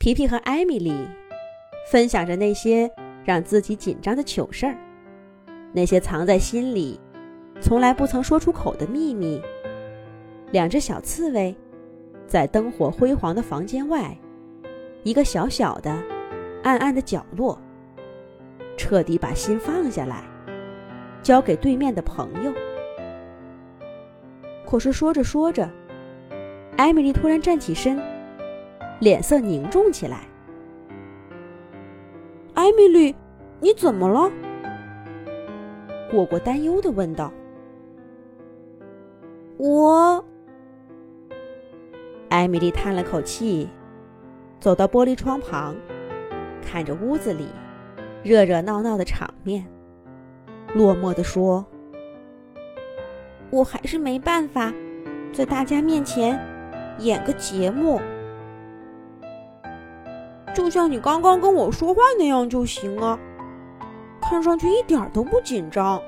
皮皮和艾米丽分享着那些让自己紧张的糗事儿，那些藏在心里、从来不曾说出口的秘密。两只小刺猬在灯火辉煌的房间外，一个小小的、暗暗的角落，彻底把心放下来，交给对面的朋友。可是说着说着，艾米丽突然站起身。脸色凝重起来。艾米丽，你怎么了？果果担忧的问道。我……艾米丽叹了口气，走到玻璃窗旁，看着屋子里热热闹闹的场面，落寞的说：“我还是没办法，在大家面前演个节目。”像你刚刚跟我说话那样就行啊，看上去一点都不紧张。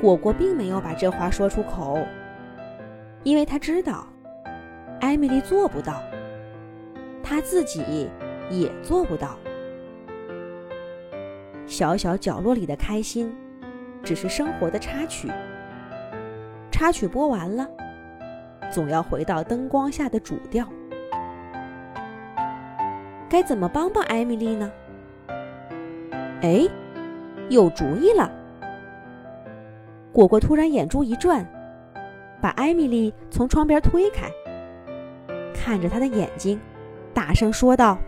果果并没有把这话说出口，因为他知道艾米丽做不到，他自己也做不到。小小角落里的开心，只是生活的插曲。插曲播完了，总要回到灯光下的主调。该怎么帮帮艾米丽呢？哎，有主意了！果果突然眼珠一转，把艾米丽从窗边推开，看着她的眼睛，大声说道：“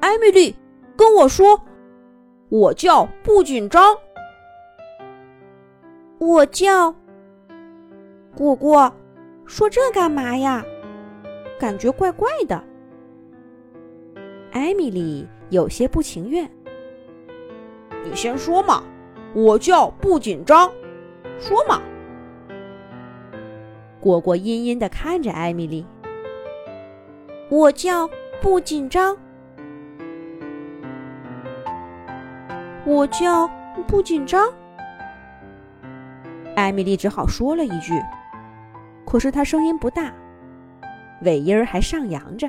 艾米丽，跟我说，我叫不紧张。我叫果果，说这干嘛呀？感觉怪怪的。”艾米丽有些不情愿。你先说嘛，我叫不紧张，说嘛。果果阴阴的看着艾米丽。我叫不紧张，我叫不紧张。艾米丽只好说了一句，可是她声音不大，尾音儿还上扬着。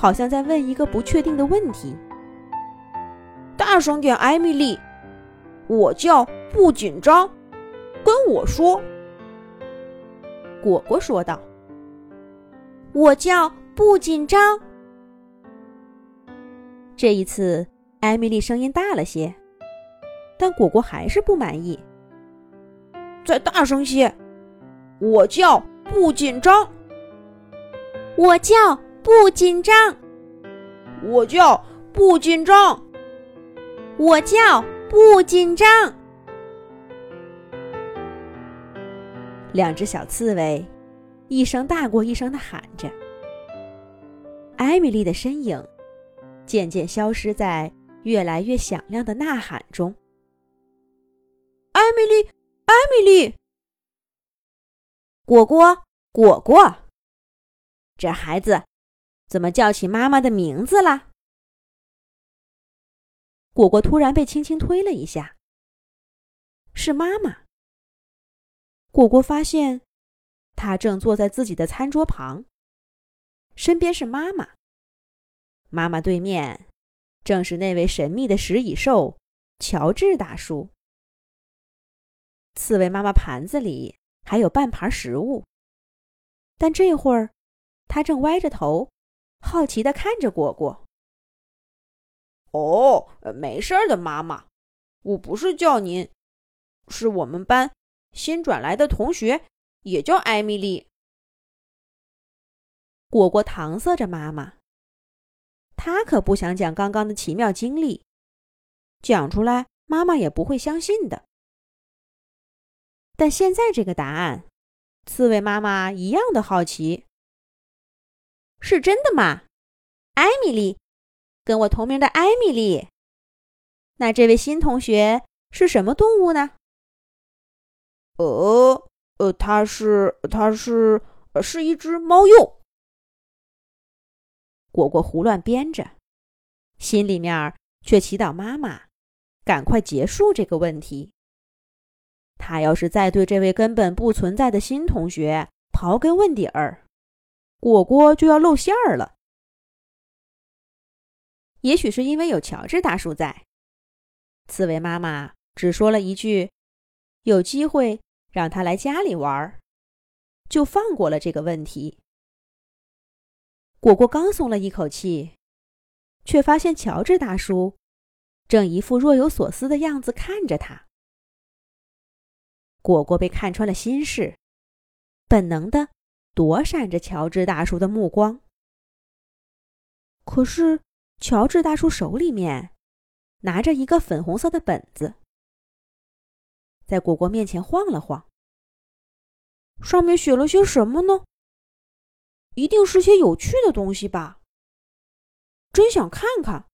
好像在问一个不确定的问题。大声点，艾米丽！我叫不紧张，跟我说。果果说道：“我叫不紧张。”这一次，艾米丽声音大了些，但果果还是不满意。再大声些！我叫不紧张。我叫。不紧张，我叫不紧张，我叫不紧张。两只小刺猬一声大过一声的喊着，艾米丽的身影渐渐消失在越来越响亮的呐喊中。艾米丽，艾米丽，果果，果果，这孩子。怎么叫起妈妈的名字了？果果突然被轻轻推了一下，是妈妈。果果发现，她正坐在自己的餐桌旁，身边是妈妈。妈妈对面，正是那位神秘的食蚁兽乔治大叔。刺猬妈妈盘子里还有半盘食物，但这会儿，他正歪着头。好奇的看着果果。哦，没事的，妈妈，我不是叫您，是我们班新转来的同学，也叫艾米丽。果果搪塞着妈妈，他可不想讲刚刚的奇妙经历，讲出来妈妈也不会相信的。但现在这个答案，刺猬妈妈一样的好奇。是真的吗？艾米丽，跟我同名的艾米丽。那这位新同学是什么动物呢？呃呃，它是它是是一只猫鼬。果果胡乱编着，心里面却祈祷妈妈赶快结束这个问题。他要是再对这位根本不存在的新同学刨根问底儿，果果就要露馅儿了。也许是因为有乔治大叔在，刺猬妈妈只说了一句：“有机会让他来家里玩儿。”就放过了这个问题。果果刚松了一口气，却发现乔治大叔正一副若有所思的样子看着他。果果被看穿了心事，本能的躲闪着乔治大叔的目光。可是，乔治大叔手里面拿着一个粉红色的本子，在果果面前晃了晃。上面写了些什么呢？一定是些有趣的东西吧。真想看看。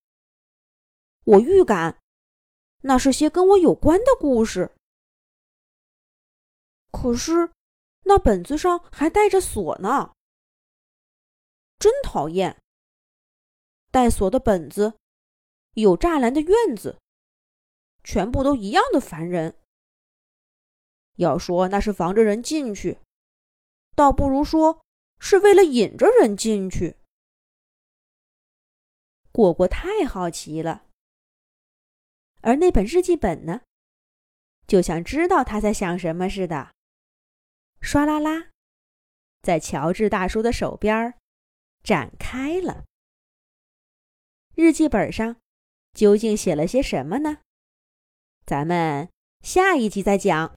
我预感，那是些跟我有关的故事。可是，那本子上还带着锁呢。真讨厌！带锁的本子，有栅栏的院子，全部都一样的烦人。要说那是防着人进去，倒不如说是为了引着人进去。果果太好奇了，而那本日记本呢，就像知道他在想什么似的，唰啦啦，在乔治大叔的手边展开了。日记本上究竟写了些什么呢？咱们下一集再讲。